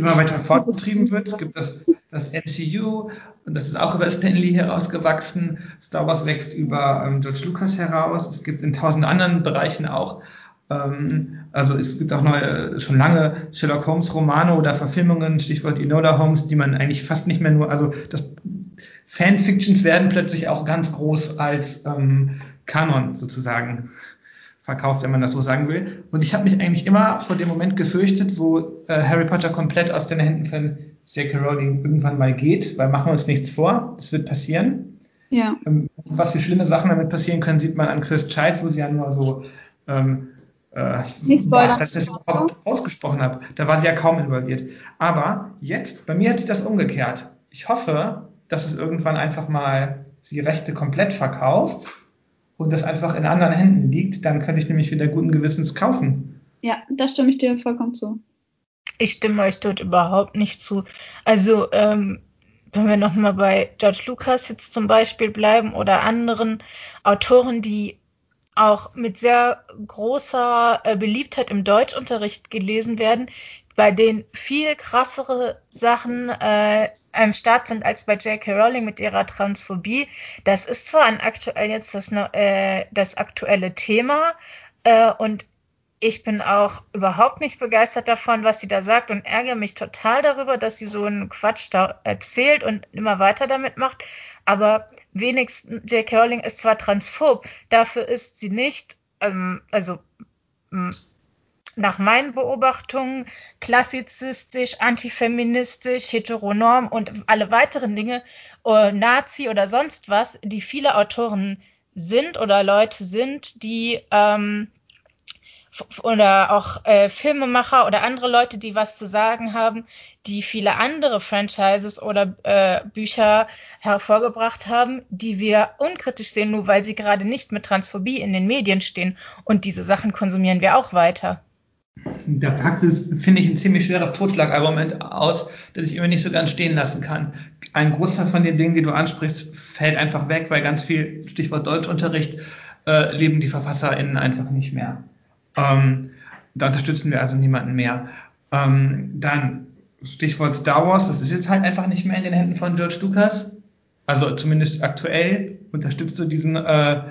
immer weiter fortbetrieben wird. Es gibt das, das MCU und das ist auch über Stanley herausgewachsen. Star Wars wächst über ähm, George Lucas heraus. Es gibt in tausend anderen Bereichen auch ähm, also es gibt auch neue, schon lange Sherlock Holmes Romane oder Verfilmungen, Stichwort Enola Holmes, die man eigentlich fast nicht mehr nur, also das Fanfictions werden plötzlich auch ganz groß als ähm, Kanon sozusagen verkauft, wenn man das so sagen will. Und ich habe mich eigentlich immer vor dem Moment gefürchtet, wo äh, Harry Potter komplett aus den Händen von J.K. Rowling irgendwann mal geht, weil machen wir uns nichts vor, das wird passieren. Ja. Ähm, was für schlimme Sachen damit passieren können, sieht man an Chris Child, wo sie ja nur so ähm, äh, boah, dass ich das überhaupt ausgesprochen habe. Da war sie ja kaum involviert. Aber jetzt, bei mir hat sich das umgekehrt. Ich hoffe, dass es irgendwann einfach mal die Rechte komplett verkauft und das einfach in anderen Händen liegt, dann könnte ich nämlich wieder guten Gewissens kaufen. Ja, da stimme ich dir vollkommen zu. Ich stimme euch dort überhaupt nicht zu. Also, ähm, wenn wir nochmal bei George Lucas jetzt zum Beispiel bleiben oder anderen Autoren, die auch mit sehr großer äh, Beliebtheit im Deutschunterricht gelesen werden, bei denen viel krassere Sachen äh, am Start sind als bei J.K. Rowling mit ihrer Transphobie. Das ist zwar ein aktuell jetzt das, äh, das aktuelle Thema äh, und ich bin auch überhaupt nicht begeistert davon, was sie da sagt und ärgere mich total darüber, dass sie so einen Quatsch da erzählt und immer weiter damit macht. Aber wenigstens J.K. Rowling ist zwar transphob, dafür ist sie nicht, ähm, also nach meinen Beobachtungen klassizistisch, antifeministisch, heteronorm und alle weiteren Dinge, äh, Nazi oder sonst was, die viele Autoren sind oder Leute sind, die ähm, oder auch äh, Filmemacher oder andere Leute, die was zu sagen haben, die viele andere Franchises oder äh, Bücher hervorgebracht haben, die wir unkritisch sehen, nur weil sie gerade nicht mit Transphobie in den Medien stehen. Und diese Sachen konsumieren wir auch weiter. Da packt es, finde ich, ein ziemlich schweres Totschlagargument aus, das ich immer nicht so ganz stehen lassen kann. Ein Großteil von den Dingen, die du ansprichst, fällt einfach weg, weil ganz viel, Stichwort Deutschunterricht, äh, leben die VerfasserInnen einfach nicht mehr. Ähm, da unterstützen wir also niemanden mehr. Ähm, dann Stichwort Star Wars, das ist jetzt halt einfach nicht mehr in den Händen von George Lucas. Also zumindest aktuell unterstützt du diesen äh,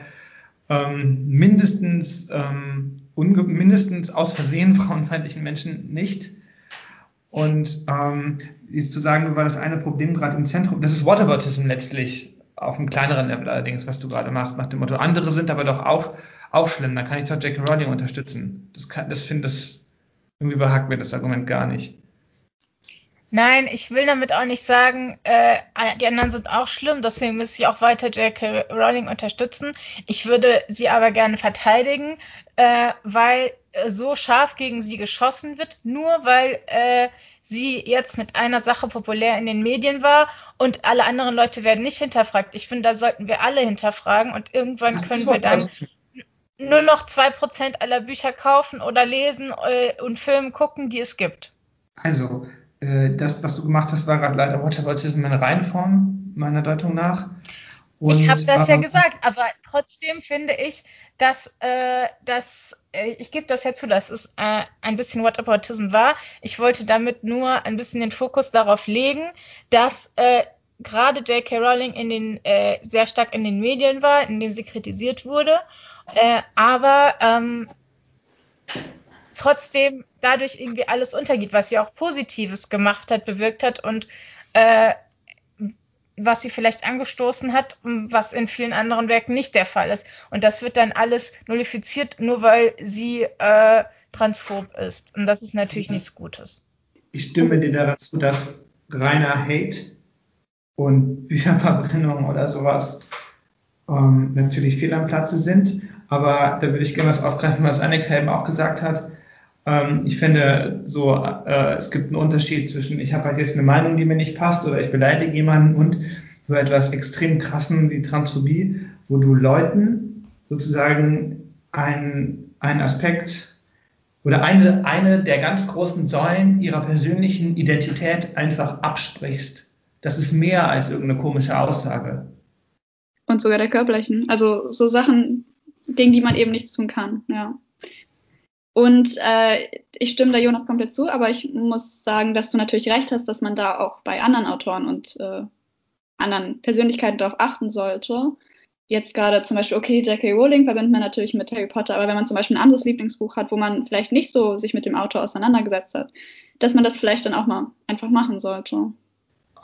ähm, mindestens ähm, mindestens aus Versehen frauenfeindlichen Menschen nicht. Und ähm, zu sagen, war das eine Problem gerade im Zentrum, das ist Whataboutism letztlich, auf einem kleineren Level allerdings, was du gerade machst, nach dem Motto, andere sind aber doch auch, auch schlimm, dann kann ich doch J.K. Rowling unterstützen. Das, das finde ich, irgendwie behagt mir das Argument gar nicht. Nein, ich will damit auch nicht sagen, äh, die anderen sind auch schlimm, deswegen müsste ich auch weiter J.K. Rowling unterstützen. Ich würde sie aber gerne verteidigen, äh, weil äh, so scharf gegen sie geschossen wird, nur weil äh, sie jetzt mit einer Sache populär in den Medien war und alle anderen Leute werden nicht hinterfragt. Ich finde, da sollten wir alle hinterfragen und irgendwann können wir dann nur noch zwei Prozent aller Bücher kaufen oder lesen äh, und Filme gucken, die es gibt. Also, äh, das, was du gemacht hast, war gerade leider Whataboutism in Reinform, meiner Deutung nach. Und, ich habe das ja gesagt, aber trotzdem finde ich, dass, äh, dass äh, ich gebe das ja zu, dass es äh, ein bisschen Whataboutism war. Ich wollte damit nur ein bisschen den Fokus darauf legen, dass äh, gerade J.K. Rowling in den, äh, sehr stark in den Medien war, indem sie kritisiert wurde. Äh, aber ähm, trotzdem dadurch irgendwie alles untergeht, was sie auch Positives gemacht hat, bewirkt hat und äh, was sie vielleicht angestoßen hat, was in vielen anderen Werken nicht der Fall ist. Und das wird dann alles nullifiziert, nur weil sie äh, transphob ist. Und das ist natürlich nichts Gutes. Ich stimme dir dazu, dass reiner Hate und Bücherverbrennung oder sowas ähm, natürlich fehl am Platze sind. Aber da würde ich gerne was aufgreifen, was Annika eben auch gesagt hat. Ähm, ich finde so, äh, es gibt einen Unterschied zwischen, ich habe halt jetzt eine Meinung, die mir nicht passt oder ich beleidige jemanden und so etwas extrem krassen wie Transphobie, wo du Leuten sozusagen einen, einen Aspekt oder eine, eine der ganz großen Säulen ihrer persönlichen Identität einfach absprichst. Das ist mehr als irgendeine komische Aussage. Und sogar der körperlichen. Also so Sachen, gegen die man eben nichts tun kann, ja. Und äh, ich stimme da Jonas komplett zu, aber ich muss sagen, dass du natürlich recht hast, dass man da auch bei anderen Autoren und äh, anderen Persönlichkeiten darauf achten sollte. Jetzt gerade zum Beispiel, okay, J.K. Rowling verbindet man natürlich mit Harry Potter, aber wenn man zum Beispiel ein anderes Lieblingsbuch hat, wo man vielleicht nicht so sich mit dem Autor auseinandergesetzt hat, dass man das vielleicht dann auch mal einfach machen sollte. Um,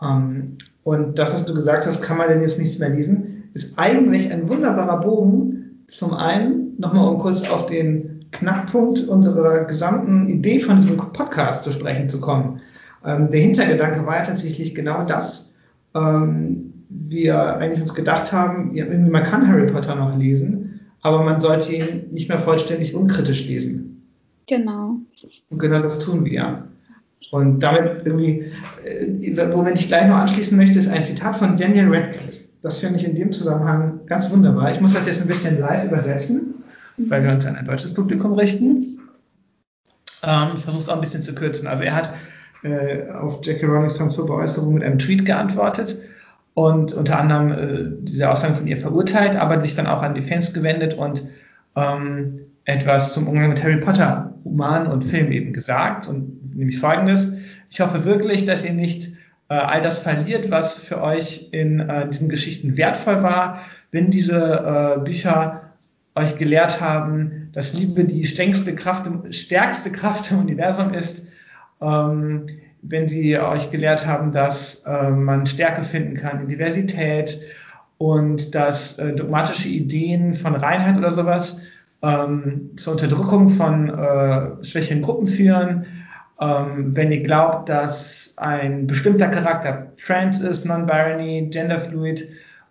ähm, und das, was du gesagt hast, kann man denn jetzt nichts mehr lesen, ist eigentlich ein wunderbarer Bogen. Zum einen, nochmal um kurz auf den Knackpunkt unserer gesamten Idee von diesem Podcast zu sprechen zu kommen. Ähm, der Hintergedanke war ja tatsächlich genau das. Ähm, wir eigentlich uns gedacht haben, ja, man kann Harry Potter noch lesen, aber man sollte ihn nicht mehr vollständig unkritisch lesen. Genau. Und genau das tun wir. Und damit irgendwie, äh, womit ich gleich noch anschließen möchte, ist ein Zitat von Daniel Radcliffe. Das finde ich in dem Zusammenhang ganz wunderbar. Ich muss das jetzt ein bisschen live übersetzen, weil wir uns an ein deutsches Publikum richten. Ähm, ich versuche es auch ein bisschen zu kürzen. Also er hat äh, auf Jackie Rowlings transphobe Äußerung mit einem Tweet geantwortet und unter anderem äh, diese Aussagen von ihr verurteilt, aber sich dann auch an die Fans gewendet und ähm, etwas zum Umgang mit Harry Potter Roman und Film eben gesagt und nämlich folgendes. Ich hoffe wirklich, dass ihr nicht äh, all das verliert, was für euch in äh, diesen Geschichten wertvoll war, wenn diese äh, Bücher euch gelehrt haben, dass Liebe die stärkste Kraft, stärkste Kraft im Universum ist, ähm, wenn sie euch gelehrt haben, dass äh, man Stärke finden kann in Diversität und dass äh, dogmatische Ideen von Reinheit oder sowas ähm, zur Unterdrückung von äh, schwächeren Gruppen führen. Ähm, wenn ihr glaubt, dass ein bestimmter Charakter trans ist, non-binary, genderfluid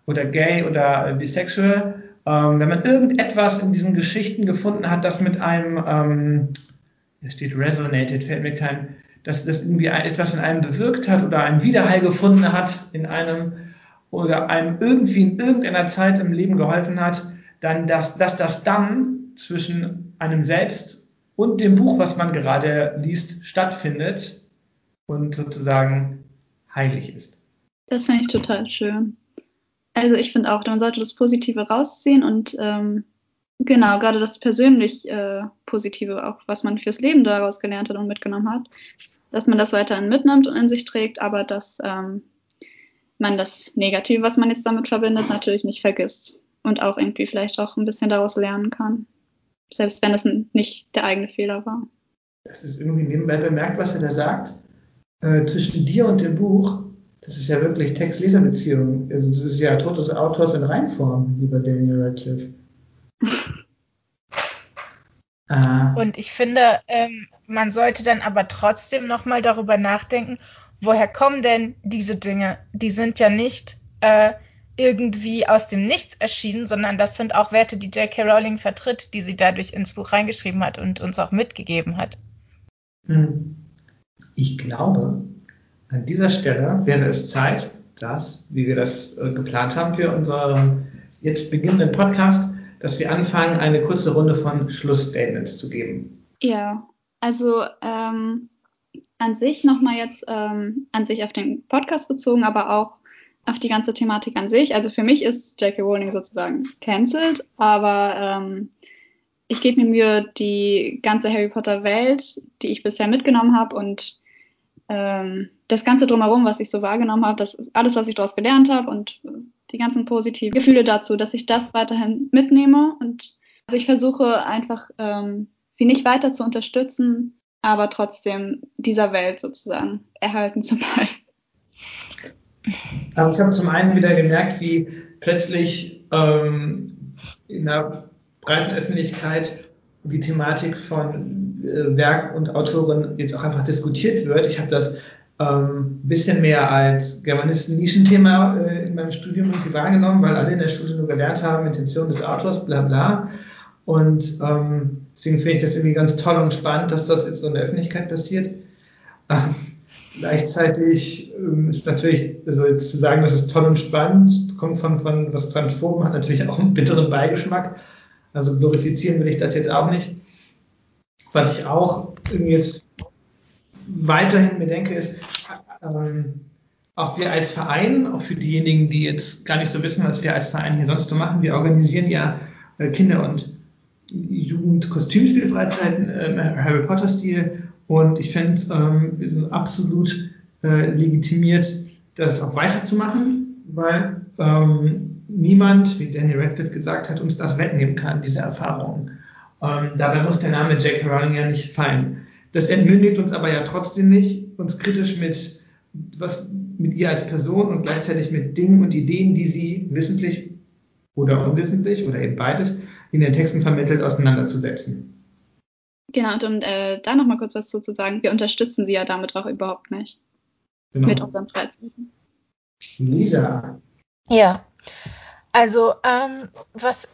oder gay oder bisexual, ähm, wenn man irgendetwas in diesen Geschichten gefunden hat, das mit einem, ähm, hier steht resonated, fällt mir kein dass das irgendwie etwas in einem bewirkt hat oder einen Widerhall gefunden hat in einem oder einem irgendwie in irgendeiner Zeit im Leben geholfen hat, dann dass, dass das dann zwischen einem selbst und dem Buch, was man gerade liest, stattfindet und sozusagen heilig ist. Das finde ich total schön. Also ich finde auch, man sollte das Positive rausziehen und ähm, genau, gerade das persönlich äh, Positive, auch was man fürs Leben daraus gelernt hat und mitgenommen hat, dass man das weiterhin mitnimmt und in sich trägt, aber dass ähm, man das Negative, was man jetzt damit verbindet, natürlich nicht vergisst und auch irgendwie vielleicht auch ein bisschen daraus lernen kann, selbst wenn es nicht der eigene Fehler war. Das ist irgendwie nebenbei bemerkt, was er da sagt. Äh, zwischen dir und dem Buch, das ist ja wirklich Text-Leser-Beziehung. Also das ist ja Tod des Autors in Reinform, lieber Daniel Radcliffe. Ah. Und ich finde, ähm, man sollte dann aber trotzdem nochmal darüber nachdenken, woher kommen denn diese Dinge? Die sind ja nicht äh, irgendwie aus dem Nichts erschienen, sondern das sind auch Werte, die J.K. Rowling vertritt, die sie dadurch ins Buch reingeschrieben hat und uns auch mitgegeben hat. Hm. Ich glaube, an dieser Stelle wäre es Zeit, dass, wie wir das äh, geplant haben für unseren jetzt beginnenden Podcast, dass wir anfangen, eine kurze Runde von Schlussstatements zu geben. Ja, also ähm, an sich nochmal jetzt ähm, an sich auf den Podcast bezogen, aber auch auf die ganze Thematik an sich. Also für mich ist J.K. Rowling sozusagen cancelled, aber ähm, ich gebe mir Mühe, die ganze Harry Potter Welt, die ich bisher mitgenommen habe und ähm, das ganze drumherum, was ich so wahrgenommen habe, das alles, was ich daraus gelernt habe und die ganzen positiven Gefühle dazu, dass ich das weiterhin mitnehme und also ich versuche einfach ähm, sie nicht weiter zu unterstützen, aber trotzdem dieser Welt sozusagen erhalten zu bleiben. Also ich habe zum einen wieder gemerkt, wie plötzlich ähm, in der breiten Öffentlichkeit die Thematik von äh, Werk und Autoren jetzt auch einfach diskutiert wird. Ich habe das ähm, bisschen mehr als Germanisten-Nischenthema äh, in meinem Studium irgendwie wahrgenommen, weil alle in der Schule nur gelernt haben, Intention des Autors, bla bla. Und ähm, deswegen finde ich das irgendwie ganz toll und spannend, dass das jetzt so in der Öffentlichkeit passiert. Ähm, gleichzeitig ähm, ist natürlich, also jetzt zu sagen, das ist toll und spannend, kommt von, von was Transform hat natürlich auch einen bitteren Beigeschmack. Also glorifizieren will ich das jetzt auch nicht. Was ich auch jetzt weiterhin mir denke, ist, ähm, auch wir als Verein, auch für diejenigen, die jetzt gar nicht so wissen, was wir als Verein hier sonst so machen, wir organisieren ja äh, Kinder- und Jugend-Kostümspielfreizeiten im äh, Harry Potter-Stil und ich finde, ähm, wir sind absolut äh, legitimiert, das auch weiterzumachen, weil ähm, niemand, wie Danny Radcliffe gesagt hat, uns das wegnehmen kann, diese Erfahrung. Ähm, dabei muss der Name J.K. Rowling ja nicht fallen. Das entmündigt uns aber ja trotzdem nicht, uns kritisch mit was mit ihr als Person und gleichzeitig mit Dingen und Ideen, die sie wissentlich oder unwissentlich oder eben beides in den Texten vermittelt, auseinanderzusetzen. Genau, und äh, da nochmal kurz was zu sagen. Wir unterstützen sie ja damit auch überhaupt nicht. Genau. Mit unserem Freizeiten. Lisa. Ja, also ähm, was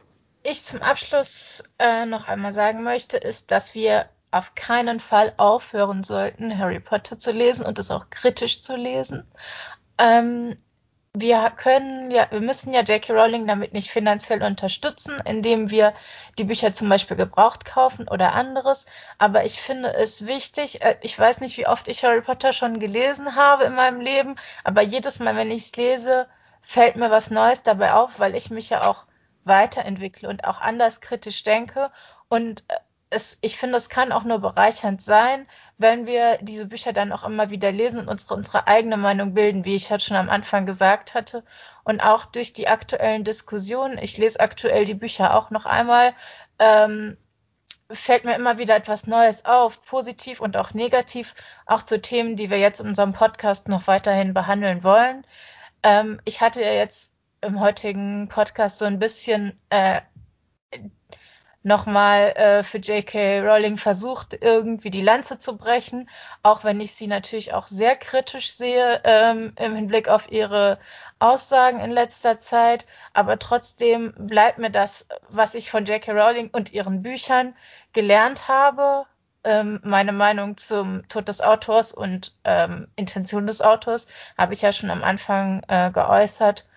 ich zum Abschluss äh, noch einmal sagen möchte, ist, dass wir auf keinen Fall aufhören sollten, Harry Potter zu lesen und es auch kritisch zu lesen. Ähm, wir können ja, wir müssen ja J.K. Rowling damit nicht finanziell unterstützen, indem wir die Bücher zum Beispiel gebraucht kaufen oder anderes. Aber ich finde es wichtig, äh, ich weiß nicht, wie oft ich Harry Potter schon gelesen habe in meinem Leben, aber jedes Mal, wenn ich es lese, fällt mir was Neues dabei auf, weil ich mich ja auch weiterentwickle und auch anders kritisch denke. Und äh, es, ich finde, es kann auch nur bereichernd sein, wenn wir diese Bücher dann auch immer wieder lesen und unsere, unsere eigene Meinung bilden, wie ich halt schon am Anfang gesagt hatte. Und auch durch die aktuellen Diskussionen, ich lese aktuell die Bücher auch noch einmal, ähm, fällt mir immer wieder etwas Neues auf, positiv und auch negativ, auch zu Themen, die wir jetzt in unserem Podcast noch weiterhin behandeln wollen. Ähm, ich hatte ja jetzt im heutigen Podcast so ein bisschen äh, nochmal äh, für J.K. Rowling versucht, irgendwie die Lanze zu brechen, auch wenn ich sie natürlich auch sehr kritisch sehe ähm, im Hinblick auf ihre Aussagen in letzter Zeit. Aber trotzdem bleibt mir das, was ich von J.K. Rowling und ihren Büchern gelernt habe, ähm, meine Meinung zum Tod des Autors und ähm, Intention des Autors habe ich ja schon am Anfang äh, geäußert.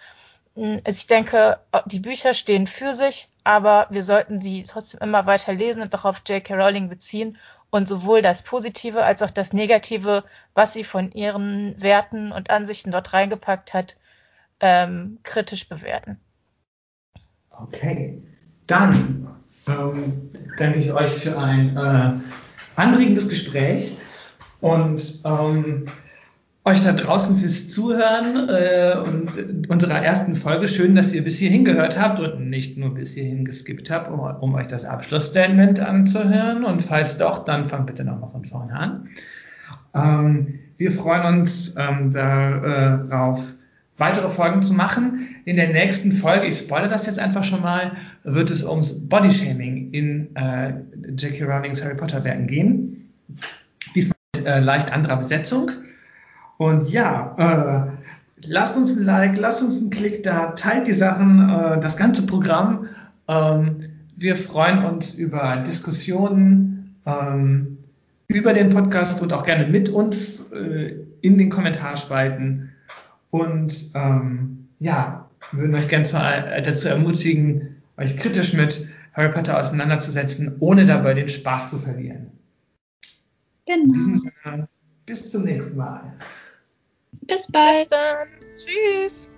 Hm, ich denke, die Bücher stehen für sich, aber wir sollten sie trotzdem immer weiter lesen und auch auf J.K. Rowling beziehen und sowohl das Positive als auch das Negative, was sie von ihren Werten und Ansichten dort reingepackt hat, ähm, kritisch bewerten. Okay, dann ähm, danke ich euch für ein äh, anregendes Gespräch und ähm, euch da draußen fürs Zuhören äh, und unserer ersten Folge. Schön, dass ihr bis hierhin gehört habt und nicht nur bis hierhin geskippt habt, um, um euch das Abschlussstatement anzuhören. Und falls doch, dann fangt bitte nochmal von vorne an. Ähm, wir freuen uns ähm, darauf, weitere Folgen zu machen. In der nächsten Folge, ich spoilere das jetzt einfach schon mal, wird es ums Bodyshaming in äh, J.K. Rowlings Harry Potter Werken gehen. Diesmal mit äh, leicht anderer Besetzung. Und ja, äh, lasst uns ein Like, lasst uns einen Klick da, teilt die Sachen, äh, das ganze Programm. Ähm, wir freuen uns über Diskussionen ähm, über den Podcast und auch gerne mit uns äh, in den Kommentarspalten. Und ähm, ja, würden euch gerne äh, dazu ermutigen, euch kritisch mit Harry Potter auseinanderzusetzen, ohne dabei den Spaß zu verlieren. Genau. In diesem Sinne, bis zum nächsten Mal. Bis bald. Bis dann. Tschüss.